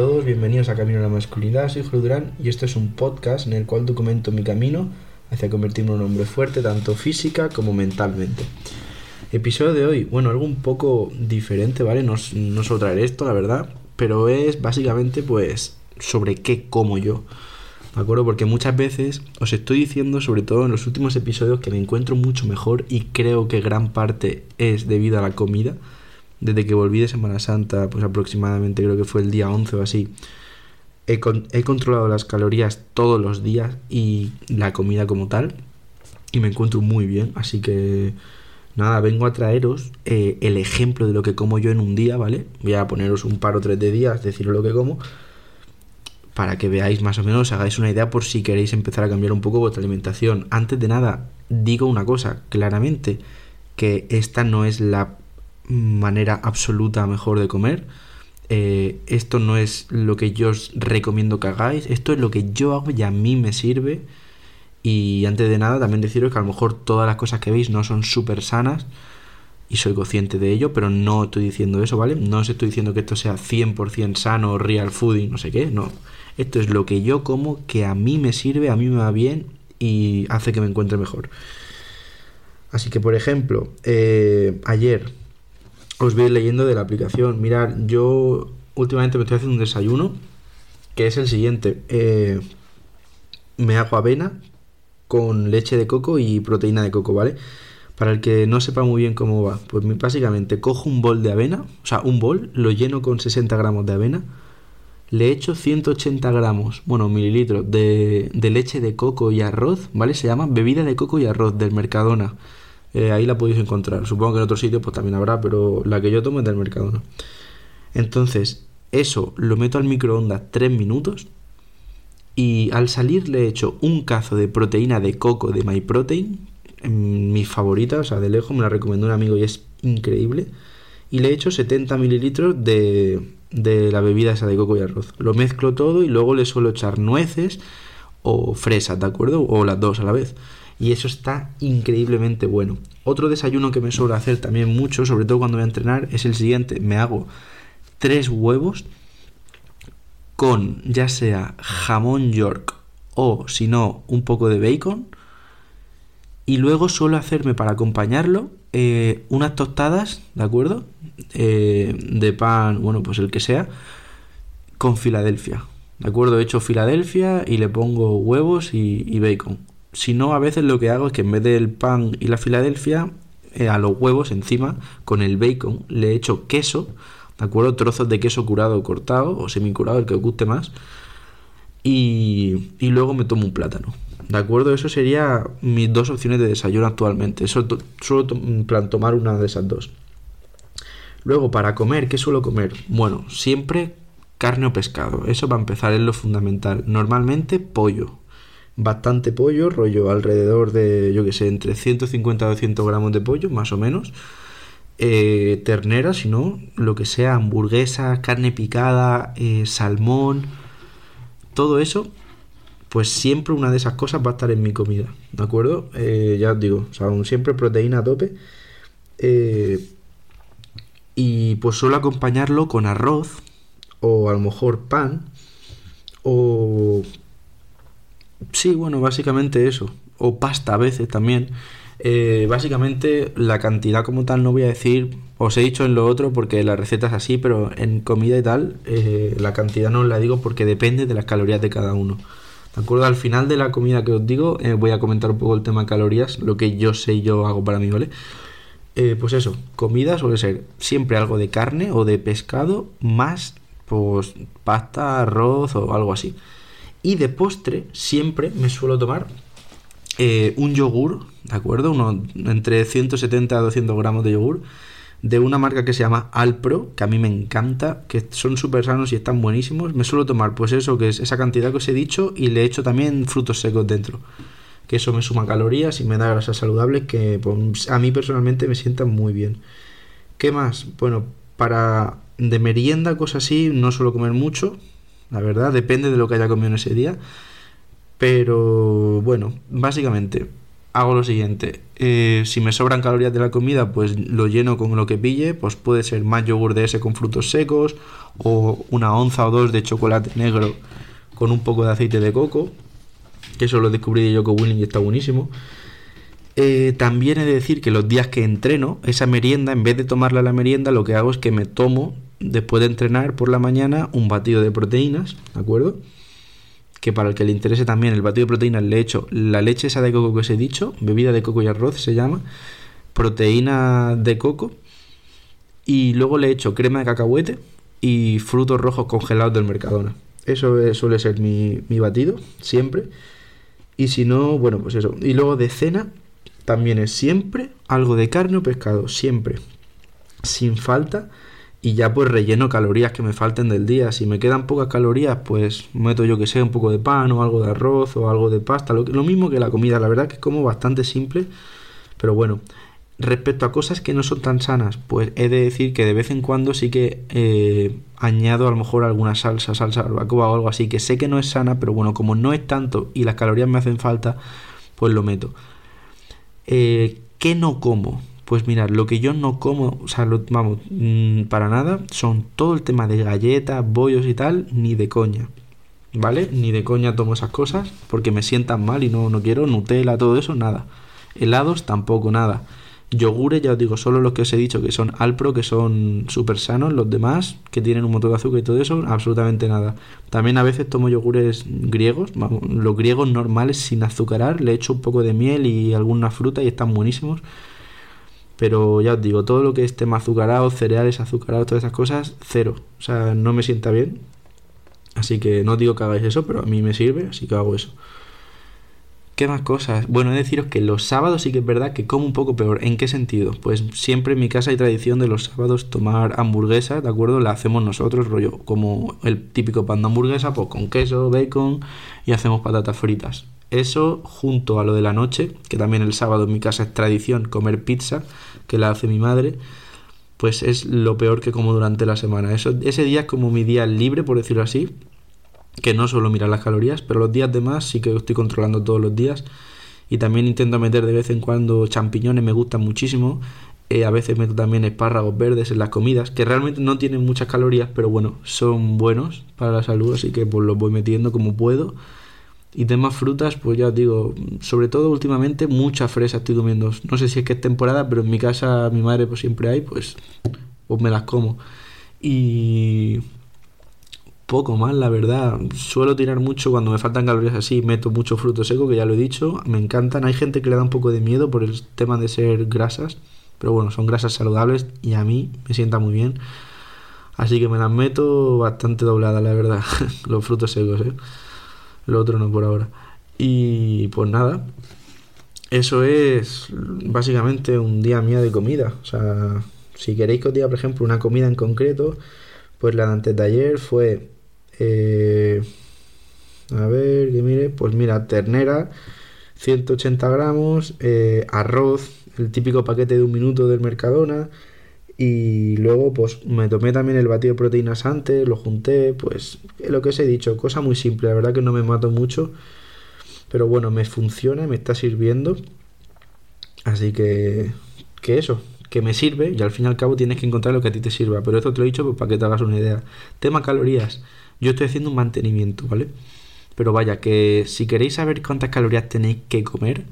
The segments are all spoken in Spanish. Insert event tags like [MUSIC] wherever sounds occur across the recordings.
todos, bienvenidos a Camino a la Masculinidad, soy Julio Durán y este es un podcast en el cual documento mi camino hacia convertirme en un hombre fuerte tanto física como mentalmente. Episodio de hoy, bueno, algo un poco diferente, ¿vale? No, no suelo traer esto, la verdad, pero es básicamente pues sobre qué como yo. ¿De acuerdo? Porque muchas veces os estoy diciendo, sobre todo en los últimos episodios, que me encuentro mucho mejor y creo que gran parte es debido a la comida desde que volví de Semana Santa, pues aproximadamente creo que fue el día 11 o así, he, controlado las calorías todos los días y la comida como tal, y me encuentro muy bien, así que nada, vengo a traeros eh, el ejemplo de lo que como yo en un día, ¿vale? Voy a poneros un par o tres de días, deciros lo que como, para que veáis más o menos, hagáis una idea por si queréis empezar a cambiar un poco vuestra alimentación. Antes de nada, digo una cosa, claramente, que esta no es la manera absoluta mejor de comer. Eh, esto no es lo que yo os recomiendo que hagáis, esto es lo que yo hago y a mí me sirve. Y antes de nada, también deciros que a lo mejor todas las cosas que veis no son súper sanas y soy consciente de ello, pero no estoy diciendo eso, ¿vale? No os estoy diciendo que esto sea 100% sano, real food y no sé qué, no. Esto es lo que yo como, que a mí me sirve, a mí me va bien y hace que me encuentre mejor. Así que, por ejemplo, eh, ayer os voy leyendo de la aplicación. Mirad, yo últimamente me estoy haciendo un desayuno que es el siguiente. Eh, me hago avena con leche de coco y proteína de coco, ¿vale? Para el que no sepa muy bien cómo va, pues básicamente cojo un bol de avena, o sea, un bol, lo lleno con 60 gramos de avena, le echo 180 gramos, bueno, mililitros de, de leche de coco y arroz, ¿vale? Se llama bebida de coco y arroz del Mercadona. Eh, ahí la podéis encontrar. Supongo que en otro sitio pues también habrá, pero la que yo tomo es del Mercadona. Entonces, eso lo meto al microondas 3 minutos y al salir le echo un cazo de proteína de coco de MyProtein, mi favorita, o sea, de lejos me la recomendó un amigo y es increíble. Y le echo 70 mililitros de, de la bebida esa de coco y arroz. Lo mezclo todo y luego le suelo echar nueces o fresas, ¿de acuerdo? O las dos a la vez y eso está increíblemente bueno. Otro desayuno que me suelo hacer también mucho, sobre todo cuando voy a entrenar, es el siguiente. Me hago tres huevos con ya sea jamón york o si no un poco de bacon y luego suelo hacerme para acompañarlo eh, unas tostadas, ¿de acuerdo? Eh, de pan, bueno, pues el que sea, con Filadelfia. ¿De acuerdo? He hecho Filadelfia y le pongo huevos y bacon. Si no, a veces lo que hago es que en vez del pan y la Filadelfia, eh, a los huevos encima, con el bacon, le echo queso, ¿de acuerdo? Trozos de queso curado cortado, o semicurado, el que os guste más. Y, y luego me tomo un plátano. ¿De acuerdo? Eso sería mis dos opciones de desayuno actualmente. Eso suelo plan tomar una de esas dos. Luego, para comer, ¿qué suelo comer? Bueno, siempre carne o pescado. Eso para empezar es lo fundamental. Normalmente pollo bastante pollo, rollo alrededor de, yo que sé, entre 150 a 200 gramos de pollo, más o menos. Eh, ternera, si no, lo que sea, hamburguesa, carne picada, eh, salmón, todo eso, pues siempre una de esas cosas va a estar en mi comida, ¿de acuerdo? Eh, ya os digo, o siempre proteína a tope. y pues suelo acompañarlo con arroz, o a lo mejor pan, o Sí, bueno, básicamente eso. O pasta a veces también. Eh, básicamente la cantidad como tal no voy a decir, os he dicho en lo otro porque la receta es así, pero en comida y tal eh, la cantidad no la digo porque depende de las calorías de cada uno. ¿De acuerdo? Al final de la comida que os digo eh, voy a comentar un poco el tema calorías, lo que yo sé y yo hago para mí, ¿vale? pues eso, comida suele ser siempre algo de carne o de pescado más pues pasta, arroz o algo así. Y de postre siempre me suelo tomar eh, un yogur, ¿de acuerdo? Uno, entre 170 a 200 gramos de yogur de una marca que se llama Alpro, que a mí me encanta, que son súper sanos y están buenísimos. Me suelo tomar pues eso, que es esa cantidad que os he dicho, y le echo también frutos secos dentro. Que eso me suma calorías y me da grasas saludables que pues, a mí personalmente me sientan muy bien. ¿Qué más? Bueno, para de merienda, cosas así, no suelo comer mucho, la verdad, depende de lo que haya comido en ese día. Pero bueno, básicamente, hago lo siguiente. Eh, si me sobran calorías de la comida, pues lo lleno con lo que pille. Pues puede ser más yogur de ese con frutos secos o una onza o dos de chocolate negro con un poco de aceite de coco. Que eso lo descubrí yo con Willing y está buenísimo. Eh, también he de decir que los días que entreno, esa merienda, en vez de tomarla la merienda, lo que hago es que me tomo, después de entrenar por la mañana, un batido de proteínas, ¿de acuerdo? que para el que le interese también el batido de proteínas le echo la leche esa de coco que os he dicho, bebida de coco y arroz se llama, proteína de coco y luego le echo crema de cacahuete y frutos rojos congelados del Mercadona. Eso suele ser mi, mi batido, siempre. Y si no, bueno, pues eso. Y luego de cena también es siempre algo de carne o pescado, siempre. Sin falta y ya pues relleno calorías que me falten del día. Si me quedan pocas calorías, pues meto yo que sé un poco de pan o algo de arroz o algo de pasta, lo, mismo que la comida. La verdad que es como bastante simple, pero bueno. Respecto a cosas que no son tan sanas, pues he de decir que de vez en cuando sí que eh, añado a lo mejor alguna salsa, salsa barbacoa o algo así, que sé que no es sana, pero bueno, como no es tanto y las calorías me hacen falta, pues lo meto. Eh, ¿Qué no como? Pues mirad, lo que yo no como, o sea, vamos, mm, para nada, son todo el tema de galletas, bollos y tal, ni de coña. ¿Vale? Ni de coña tomo esas cosas porque me sientan mal y no, no quiero Nutella, todo eso, nada. Helados tampoco, nada. Yogures, ya os digo, solo los que os he dicho que son Alpro, que son súper sanos, los demás, que tienen un montón de azúcar y todo eso, absolutamente nada. También a veces tomo yogures griegos, los griegos normales sin azucarar, le echo un poco de miel y alguna fruta y están buenísimos. Pero ya os digo, todo lo que esté más azucarado, cereales azucarados, todas esas cosas, cero. O sea, no me sienta bien. Así que no digo que hagáis eso, pero a mí me sirve, así que hago eso. ¿Qué más cosas? Bueno, he de deciros que los sábados sí que es verdad que como un poco peor. ¿En qué sentido? Pues siempre en mi casa hay tradición de los sábados tomar hamburguesa, ¿de acuerdo? La hacemos nosotros, rollo, como el típico pan de hamburguesa, pues con queso, bacon y hacemos patatas fritas. Eso junto a lo de la noche, que también el sábado en mi casa es tradición comer pizza, que la hace mi madre, pues es lo peor que como durante la semana. Eso, ese día es como mi día libre, por decirlo así, que no solo mirar las calorías, pero los días demás sí que estoy controlando todos los días. Y también intento meter de vez en cuando champiñones, me gustan muchísimo. Eh, a veces meto también espárragos verdes en las comidas, que realmente no tienen muchas calorías, pero bueno, son buenos para la salud, así que pues los voy metiendo como puedo. Y temas frutas, pues ya os digo, sobre todo últimamente mucha fresa estoy comiendo. No sé si es que es temporada, pero en mi casa mi madre pues siempre hay, pues, pues me las como. Y poco más, la verdad. Suelo tirar mucho cuando me faltan calorías así, meto mucho fruto seco, que ya lo he dicho, me encantan. Hay gente que le da un poco de miedo por el tema de ser grasas, pero bueno, son grasas saludables y a mí me sienta muy bien. Así que me las meto bastante dobladas, la verdad, [LAUGHS] los frutos secos, ¿eh? Lo otro no por ahora. Y pues nada, eso es básicamente un día mía de comida. O sea, si queréis que os diga, por ejemplo, una comida en concreto, pues la de antes de ayer fue... Eh, a ver, que mire, pues mira, ternera, 180 gramos, eh, arroz, el típico paquete de un minuto del Mercadona, y luego pues me tomé también el batido de proteínas antes, lo junté, pues lo que os he dicho, cosa muy simple, la verdad que no me mato mucho, pero bueno, me funciona, me está sirviendo. Así que, que eso, que me sirve y al fin y al cabo tienes que encontrar lo que a ti te sirva. Pero esto te lo he dicho pues, para que te hagas una idea. Tema calorías. Yo estoy haciendo un mantenimiento, ¿vale? Pero vaya, que si queréis saber cuántas calorías tenéis que comer,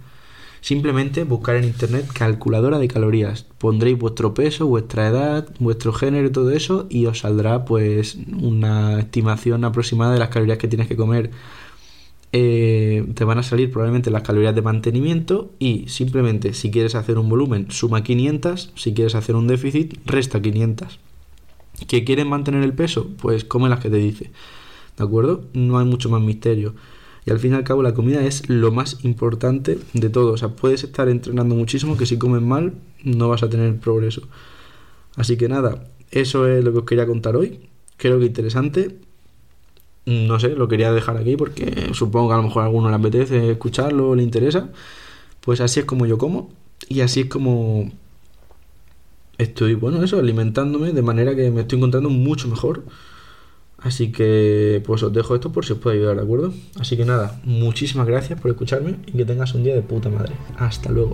Simplemente buscar en internet calculadora de calorías. Pondréis vuestro peso, vuestra edad, vuestro género y todo eso y os saldrá pues una estimación aproximada de las calorías que tienes que comer. Eh, te van a salir probablemente las calorías de mantenimiento y simplemente si quieres hacer un volumen suma 500, si quieres hacer un déficit resta 500. ¿Que quieren mantener el peso? Pues come las que te dice. ¿De acuerdo? No hay mucho más misterio. Y al fin y al cabo la comida es lo más importante de todo. O sea, puedes estar entrenando muchísimo que si comes mal no vas a tener progreso. Así que nada, eso es lo que os quería contar hoy. Creo que interesante. No sé, lo quería dejar aquí porque supongo que a lo mejor a alguno le apetece escucharlo le interesa. Pues así es como yo como y así es como estoy, bueno, eso, alimentándome de manera que me estoy encontrando mucho mejor Así que pues os dejo esto por si os puede ayudar, ¿de acuerdo? Así que nada, muchísimas gracias por escucharme y que tengas un día de puta madre. Hasta luego.